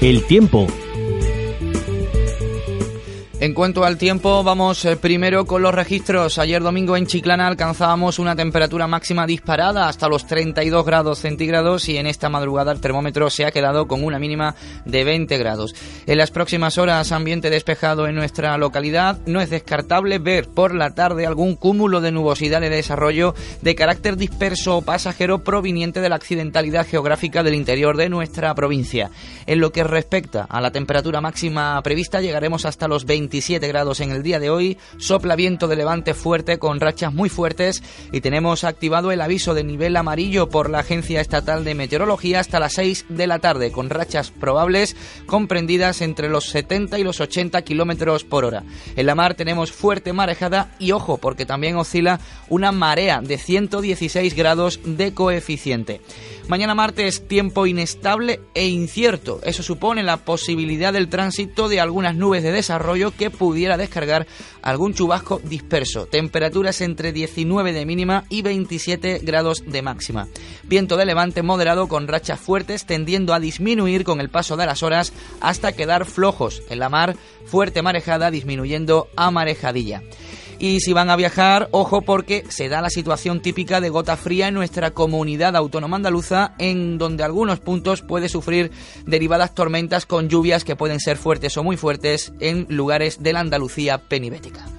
El tiempo en cuanto al tiempo, vamos eh, primero con los registros. Ayer domingo en Chiclana alcanzábamos una temperatura máxima disparada hasta los 32 grados centígrados y en esta madrugada el termómetro se ha quedado con una mínima de 20 grados. En las próximas horas, ambiente despejado en nuestra localidad. No es descartable ver por la tarde algún cúmulo de nubosidad de desarrollo de carácter disperso o pasajero proveniente de la accidentalidad geográfica del interior de nuestra provincia. En lo que respecta a la temperatura máxima prevista, llegaremos hasta los 20 27 grados en el día de hoy, sopla viento de levante fuerte con rachas muy fuertes y tenemos activado el aviso de nivel amarillo por la Agencia Estatal de Meteorología hasta las 6 de la tarde, con rachas probables comprendidas entre los 70 y los 80 kilómetros por hora. En la mar tenemos fuerte marejada y ojo, porque también oscila una marea de 116 grados de coeficiente. Mañana martes, tiempo inestable e incierto. Eso supone la posibilidad del tránsito de algunas nubes de desarrollo que pudiera descargar algún chubasco disperso. Temperaturas entre 19 de mínima y 27 grados de máxima. Viento de levante moderado con rachas fuertes tendiendo a disminuir con el paso de las horas hasta quedar flojos. En la mar, fuerte marejada disminuyendo a marejadilla. Y si van a viajar, ojo porque se da la situación típica de gota fría en nuestra comunidad autónoma andaluza, en donde algunos puntos puede sufrir derivadas tormentas con lluvias que pueden ser fuertes o muy fuertes en lugares de la Andalucía penibética.